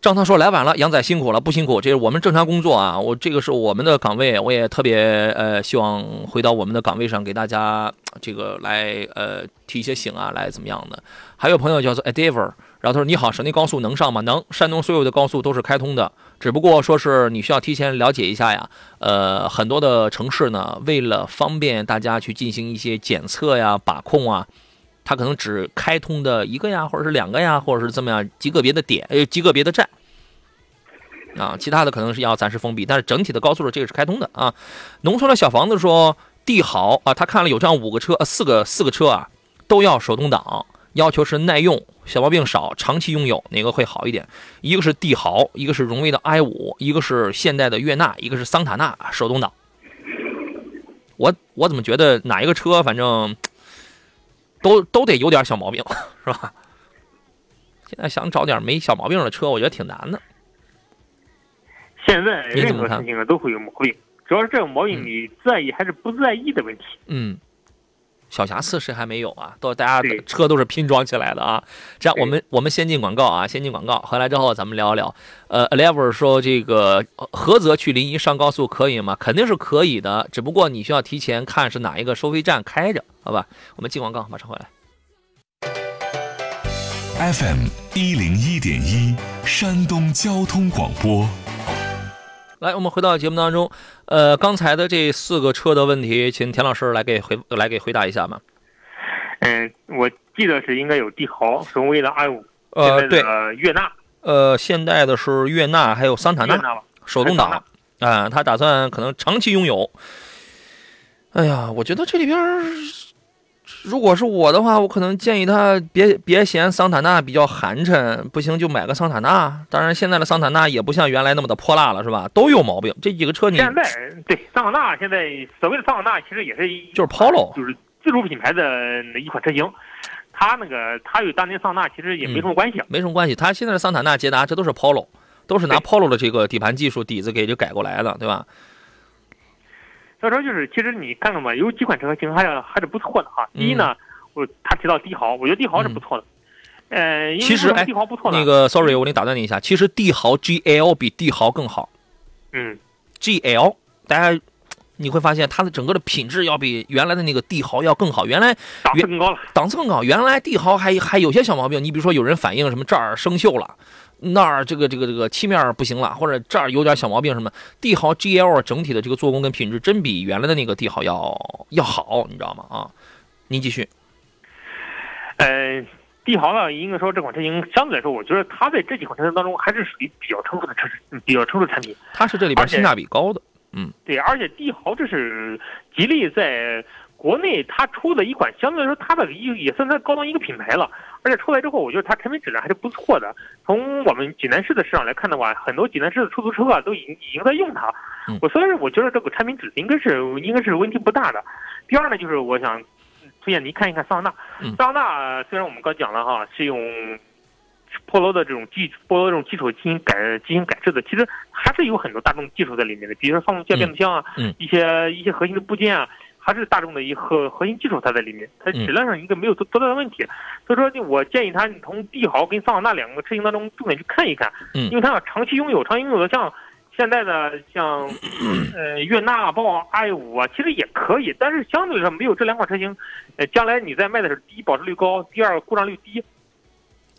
张涛说：“来晚了，杨仔辛苦了，不辛苦，这是我们正常工作啊。我这个是我们的岗位，我也特别呃希望回到我们的岗位上，给大家这个来呃提一些醒啊，来怎么样的？还有朋友叫做 Adaver，然后他说：你好，省内高速能上吗？能，山东所有的高速都是开通的，只不过说是你需要提前了解一下呀。呃，很多的城市呢，为了方便大家去进行一些检测呀、把控啊。”它可能只开通的一个呀，或者是两个呀，或者是怎么样极个别的点，呃，极个别的站啊，其他的可能是要暂时封闭，但是整体的高速的这个是开通的啊。农村的小房子说帝豪啊，他看了有这样五个车，呃，四个四个车啊，都要手动挡，要求是耐用、小毛病少、长期拥有，哪个会好一点？一个是帝豪，一个是荣威的 i 五，一个是现代的悦纳，一个是桑塔纳手动挡。我我怎么觉得哪一个车，反正。都都得有点小毛病，是吧？现在想找点没小毛病的车，我觉得挺难的。现在任何事情啊都会有毛病，主要是这个毛病你在意还是不在意的问题。嗯，小瑕疵谁还没有啊？都大家的车都是拼装起来的啊。这样，我们我们先进广告啊，先进广告，回来之后咱们聊一聊。呃，Lever 说这个菏泽去临沂上高速可以吗？肯定是可以的，只不过你需要提前看是哪一个收费站开着。好吧，我们进广告，马上回来。FM 一零一点一，山东交通广播。来，我们回到节目当中，呃，刚才的这四个车的问题，请田老师来给回来给回答一下吧。嗯，我记得是应该有帝豪、荣威的 i 五，呃，对，悦纳，呃，现代的是悦纳，还有桑塔纳，手动挡，啊，他打算可能长期拥有。哎呀，我觉得这里边。如果是我的话，我可能建议他别别嫌桑塔纳比较寒碜，不行就买个桑塔纳。当然，现在的桑塔纳也不像原来那么的泼辣了，是吧？都有毛病。这几个车你现在对桑塔纳现在所谓的桑塔纳其实也是就是 Polo，就是自主品牌的一款车型。它那个它与当年桑塔纳其实也没什么关系，没什么关系。它现在的桑塔纳、捷达这都是 Polo，都是拿 Polo 的这个底盘技术底子给就改过来的，对吧？所以说，就是其实你看看吧，有几款车型还是还是不错的哈。第一呢，我他提到帝豪，我觉得帝豪是不错的。呃，其实帝豪不错的。那个，sorry，我给你打断你一下，其实帝豪 GL 比帝豪更好。嗯，GL，大家你会发现它的整个的品质要比原来的那个帝豪要更好。原来档次更高了，档次更高。原来帝豪还还有些小毛病，你比如说有人反映什么这儿生锈了。那儿这个这个这个漆面不行了，或者这儿有点小毛病什么？帝豪 GL 整体的这个做工跟品质真比原来的那个帝豪要要好，你知道吗？啊，您继续。呃，帝豪呢，应该说这款车型相对来说，我觉得它在这几款车型当中还是属于比较成熟的车比较成熟的产品。它是这里边性价比高的，嗯，对，而且帝豪这是吉利在国内它出的一款相对来说它的一也算它高端一个品牌了。而且出来之后，我觉得它产品质量还是不错的。从我们济南市的市场来看的话，很多济南市的出租车啊都已经已经在用它。我所以我觉得这个产品质应该是应该是问题不大的。第二呢，就是我想推荐您看一看桑塔纳。桑塔纳虽然我们刚讲了哈，是用波罗的这种基波罗这种技术进行改进行改制的，其实还是有很多大众技术在里面的，比如说发动机、变速箱啊，一些一些核心的部件啊。还是大众的一核核心技术，它在里面，它质量上应该没有多多大的问题。所以说，我建议他从帝豪跟桑塔纳两个车型当中重点去看一看，嗯，因为它要长期拥有，长期拥有的像现在的像 呃悦纳、包括 i 五啊，其实也可以，但是相对来说没有这两款车型，呃，将来你在卖的时候，第一保值率高，第二故障率低。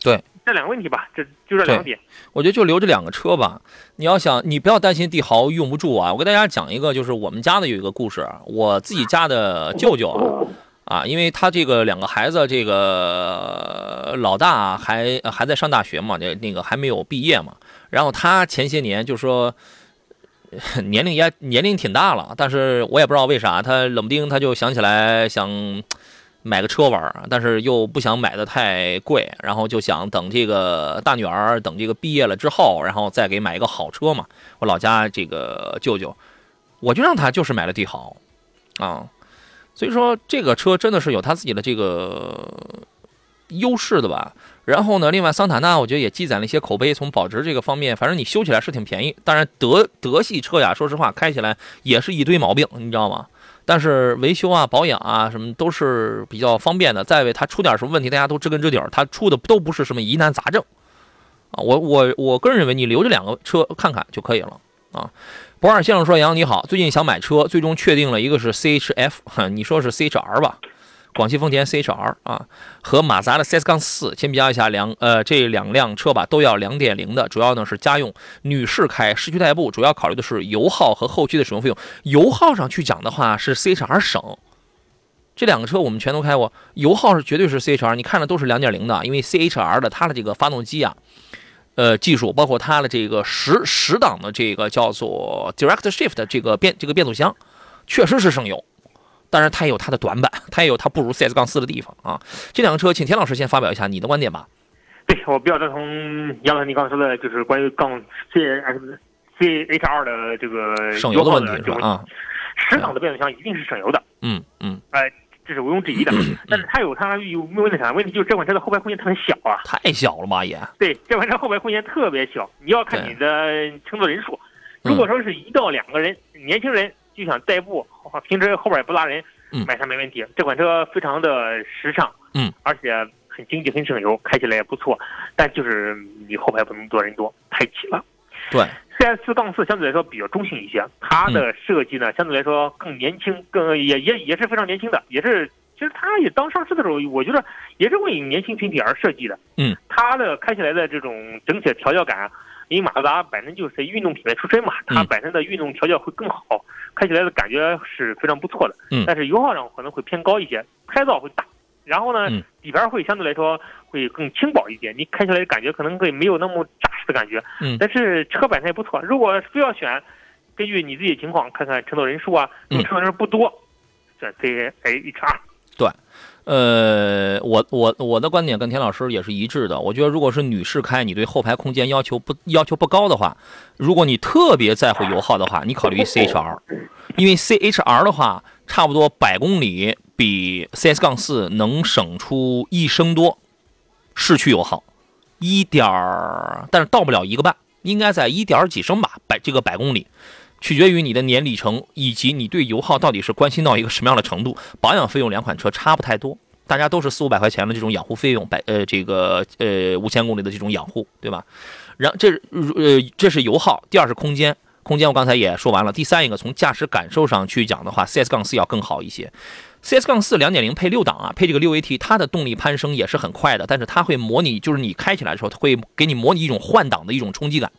对。这两个问题吧，这就这两点。我觉得就留这两个车吧。你要想，你不要担心帝豪用不住啊。我给大家讲一个，就是我们家的有一个故事。我自己家的舅舅啊，啊，因为他这个两个孩子，这个老大还还在上大学嘛，那那个还没有毕业嘛。然后他前些年就说年龄也年龄挺大了，但是我也不知道为啥，他冷不丁他就想起来想买个车玩，但是又不想买的太贵，然后就想等这个大女儿等这个毕业了之后，然后再给买一个好车嘛。我老家这个舅舅，我就让他就是买了帝豪啊。所以说这个车真的是有他自己的这个优势的吧。然后呢，另外桑塔纳我觉得也积攒了一些口碑，从保值这个方面，反正你修起来是挺便宜。当然德德系车呀，说实话开起来也是一堆毛病，你知道吗？但是维修啊、保养啊什么都是比较方便的。再为它出点什么问题，大家都知根知底儿，它出的都不是什么疑难杂症啊。我我我个人认为，你留着两个车看看就可以了啊。博尔先生说：“杨你好，最近想买车，最终确定了一个是 CHF，你说是 CHR 吧？广汽丰田 CHR 啊，和马自达的 CS 杠四，先比较一下两呃这两辆车吧，都要两点零的，主要呢是家用，女士开，市区代步，主要考虑的是油耗和后期的使用费用。油耗上去讲的话，是 CHR 省。这两个车我们全都开过，油耗是绝对是 CHR，你看的都是两点零的，因为 CHR 的它的这个发动机啊。”呃，技术包括它的这个十十档的这个叫做 Direct Shift 这个变这个变速箱，确实是省油，但是它也有它的短板，它也有它不如 CS 杠四的地方啊。这两个车，请田老师先发表一下你的观点吧。对我比较赞同杨老师你刚才说的，就是关于杠 C C H R 的这个省油的问题是吧？啊，十档的变速箱一定是省油的。嗯嗯，哎。这是毋庸置疑的，但是它有它有没有问题啥？问题就是这款车的后排空间特别小啊，太小了吧也。对，这款车后排空间特别小，你要看你的乘坐人数。如果说是一到两个人，年轻人就想代步，平时后边也不拉人，买它没问题。这款车非常的时尚，嗯，而且很经济，很省油，开起来也不错。但就是你后排不能坐人多，太挤了。对。CS 杠四相对来说比较中性一些，它的设计呢相对来说更年轻，更也也也是非常年轻的，也是其实它也当上市的时候，我觉得也是为年轻群体而设计的。嗯，它的开起来的这种整体的调教感，因为马自达本身就是运动品牌出身嘛，它本身的运动调教会更好，开起来的感觉是非常不错的。嗯，但是油耗上可能会偏高一些，胎噪会大。然后呢，底盘会相对来说会更轻薄一点，你开起来的感觉可能会没有那么扎实的感觉。嗯，但是车本身也不错。如果非要选，根据你自己情况看看乘坐人数啊，乘坐人不多，选 C A H R。对，呃，我我我的观点跟田老师也是一致的。我觉得如果是女士开，你对后排空间要求不要求不高的话，如果你特别在乎油耗的话，你考虑 C H R，因为 C H R 的话，差不多百公里。比 CS 杠四能省出一升多，市区油耗一点，但是到不了一个半，应该在一点几升吧，百这个百公里，取决于你的年里程以及你对油耗到底是关心到一个什么样的程度。保养费用两款车差不太多，大家都是四五百块钱的这种养护费用，百呃这个呃五千公里的这种养护，对吧？然这呃这是油耗，第二是空间，空间我刚才也说完了，第三一个从驾驶感受上去讲的话，CS 杠四要更好一些。CS 杠四两点零配六档啊，配这个六 AT，它的动力攀升也是很快的，但是它会模拟，就是你开起来的时候，它会给你模拟一种换挡的一种冲击感，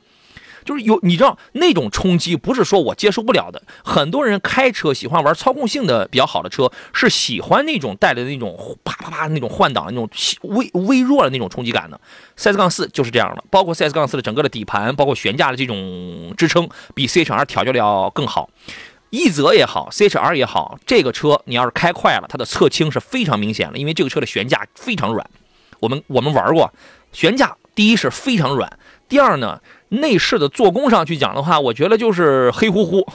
就是有你知道那种冲击不是说我接受不了的。很多人开车喜欢玩操控性的比较好的车，是喜欢那种带来的那种啪啪啪那种换挡那种微微弱的那种冲击感的。CS 杠四就是这样的，包括 CS 杠四的整个的底盘，包括悬架的这种支撑，比 CHR 调教的要更好。奕泽也好，CHR 也好，这个车你要是开快了，它的侧倾是非常明显的，因为这个车的悬架非常软。我们我们玩过，悬架第一是非常软，第二呢，内饰的做工上去讲的话，我觉得就是黑乎乎。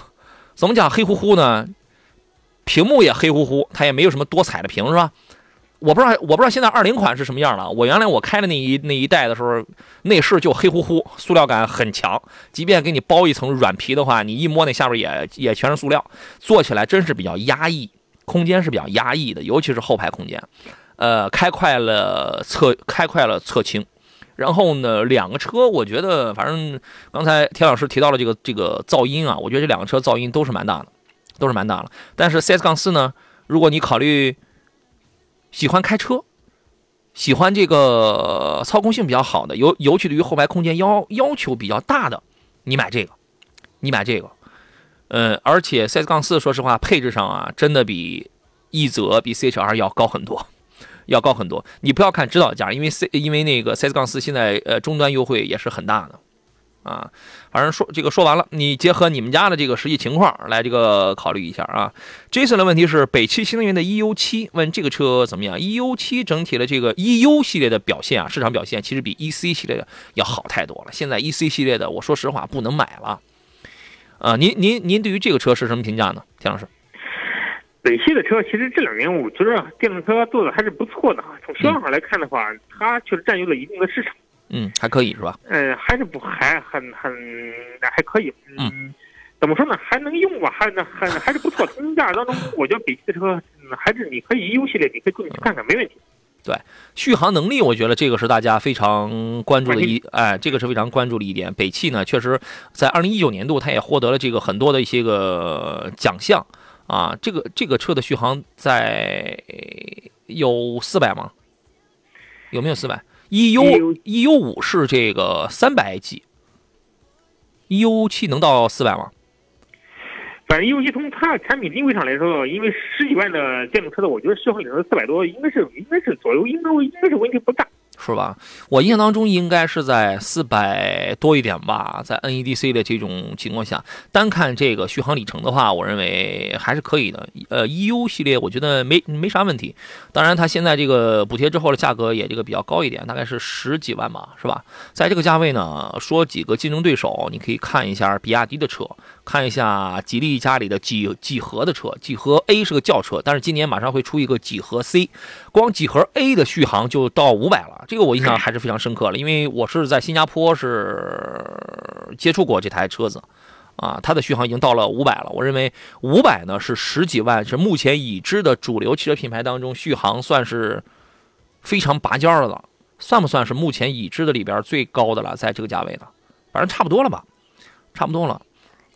怎么讲黑乎乎呢？屏幕也黑乎乎，它也没有什么多彩的屏，是吧？我不知道，我不知道现在二零款是什么样了。我原来我开的那一那一代的时候，内饰就黑乎乎，塑料感很强。即便给你包一层软皮的话，你一摸那下边也也全是塑料，坐起来真是比较压抑，空间是比较压抑的，尤其是后排空间。呃，开快了侧开快了侧倾，然后呢，两个车我觉得，反正刚才田老师提到了这个这个噪音啊，我觉得这两个车噪音都是蛮大的，都是蛮大的。但是 CS 杠四呢，如果你考虑。喜欢开车，喜欢这个操控性比较好的，尤尤其对于后排空间要要求比较大的，你买这个，你买这个，呃，而且 CS 杠四，说实话，配置上啊，真的比一泽比 CHR 要高很多，要高很多。你不要看指导价，因为 C 因为那个 CS 杠四现在呃终端优惠也是很大的。啊，反正说这个说完了，你结合你们家的这个实际情况来这个考虑一下啊。Jason 的问题是北汽新能源的 EU 七，问这个车怎么样？EU 七整体的这个 EU 系列的表现啊，市场表现其实比 EC 系列的要好太多了。现在 EC 系列的，我说实话不能买了。啊，您您您对于这个车是什么评价呢，田老师？北汽的车其实这两年我觉得电动车做的还是不错的哈。从销量上来看的话，它确实占有了一定的市场。嗯，还可以是吧？嗯，还是不还很很还可以。嗯，怎么说呢？还能用吧？还能还还是不错。从价当中，我觉得北汽的车还是你可以 EU 系列，你可以自己去看看，没问题。对，续航能力，我觉得这个是大家非常关注的一哎，这个是非常关注的一点。北汽呢，确实在二零一九年度，它也获得了这个很多的一些个奖项啊。这个这个车的续航在有四百吗？有没有四百？E U E U 五是这个三百几，E U 七能到四百吗？反正 E U 七从它产品定位上来说，因为十几万的电动车的，我觉得续航里程四百多，应该是应该是左右，应该应该是问题不大。是吧？我印象当中应该是在四百多一点吧，在 NEDC 的这种情况下，单看这个续航里程的话，我认为还是可以的。呃，EU 系列我觉得没没啥问题。当然，它现在这个补贴之后的价格也这个比较高一点，大概是十几万吧，是吧？在这个价位呢，说几个竞争对手，你可以看一下比亚迪的车，看一下吉利家里的几几何的车，几何 A 是个轿车，但是今年马上会出一个几何 C，光几何 A 的续航就到五百了。这个我印象还是非常深刻了，因为我是在新加坡是接触过这台车子，啊，它的续航已经到了五百了。我认为五百呢是十几万，是目前已知的主流汽车品牌当中续航算是非常拔尖儿的了，算不算是目前已知的里边最高的了？在这个价位呢，反正差不多了吧，差不多了。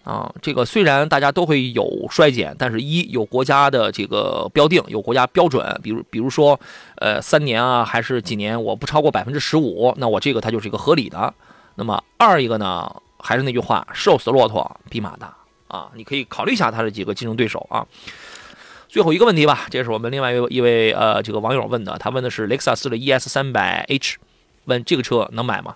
啊，这个虽然大家都会有衰减，但是一有国家的这个标定，有国家标准，比如比如说，呃，三年啊，还是几年，我不超过百分之十五，那我这个它就是一个合理的。那么二一个呢，还是那句话，瘦死骆驼比马大啊，你可以考虑一下它的几个竞争对手啊。最后一个问题吧，这是我们另外一位一位呃这个网友问的，他问的是雷克萨斯的 ES 三百 H，问这个车能买吗？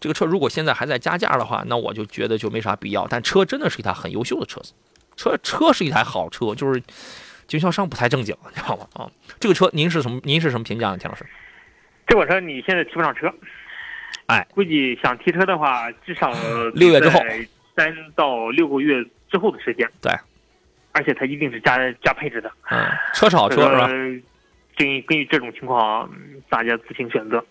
这个车如果现在还在加价的话，那我就觉得就没啥必要。但车真的是一台很优秀的车子，车车是一台好车，就是经销商不太正经，你知道吗？啊，这个车您是什么？您是什么评价呢，田老师？这款车你现在提不上车，哎，估计想提车的话，至少 六月之后，三到六个月之后的时间。对，而且它一定是加加配置的。嗯，车是好车是吧？根根据这种情况，大家自行选择。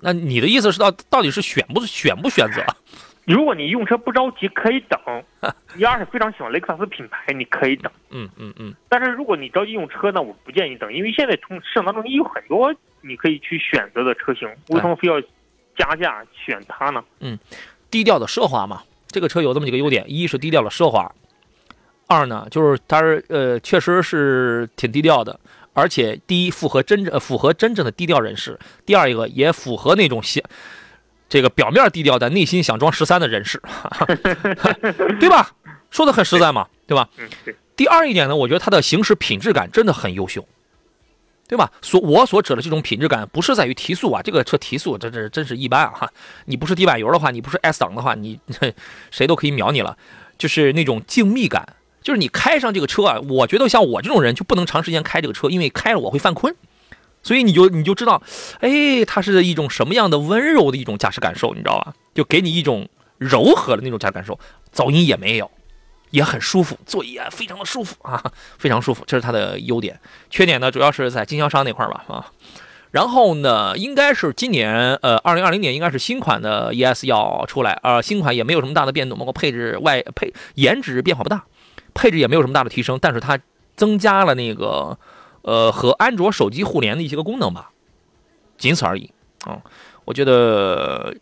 那你的意思是到到底是选不选不选择？如果你用车不着急，可以等。你要是非常喜欢雷克萨斯品牌，你可以等。嗯嗯嗯。但是如果你着急用车，呢我不建议等，因为现在从市场当中也有很多你可以去选择的车型，为什么非要加价选它呢？嗯，低调的奢华嘛。这个车有这么几个优点：一是低调的奢华，二呢就是它是呃确实是挺低调的。而且，第一符合真正符合真正的低调人士；第二一个也符合那种想这个表面低调但内心想装十三的人士，对吧？说的很实在嘛，对吧？第二一点呢，我觉得它的行驶品质感真的很优秀，对吧？所我所指的这种品质感，不是在于提速啊，这个车提速这这真是一般啊！你不是地板油的话，你不是 S 档的话，你 谁都可以秒你了，就是那种静谧感。就是你开上这个车啊，我觉得像我这种人就不能长时间开这个车，因为开了我会犯困，所以你就你就知道，哎，它是一种什么样的温柔的一种驾驶感受，你知道吧？就给你一种柔和的那种驾驶感受，噪音也没有，也很舒服，座椅啊非常的舒服啊，非常舒服，这是它的优点。缺点呢，主要是在经销商那块吧啊。然后呢，应该是今年呃，二零二零年应该是新款的 ES 要出来，呃，新款也没有什么大的变动，包括配置、外配、颜值变化不大。配置也没有什么大的提升，但是它增加了那个，呃，和安卓手机互联的一些个功能吧，仅此而已啊。我觉得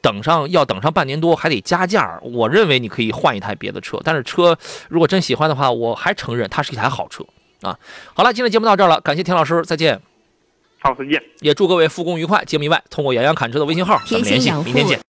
等上要等上半年多还得加价，我认为你可以换一台别的车。但是车如果真喜欢的话，我还承认它是一台好车啊。好了，今天节目到这儿了，感谢田老师，再见。好，再见。也祝各位复工愉快。节目以外，通过洋洋侃车的微信号咱们联系，明天见。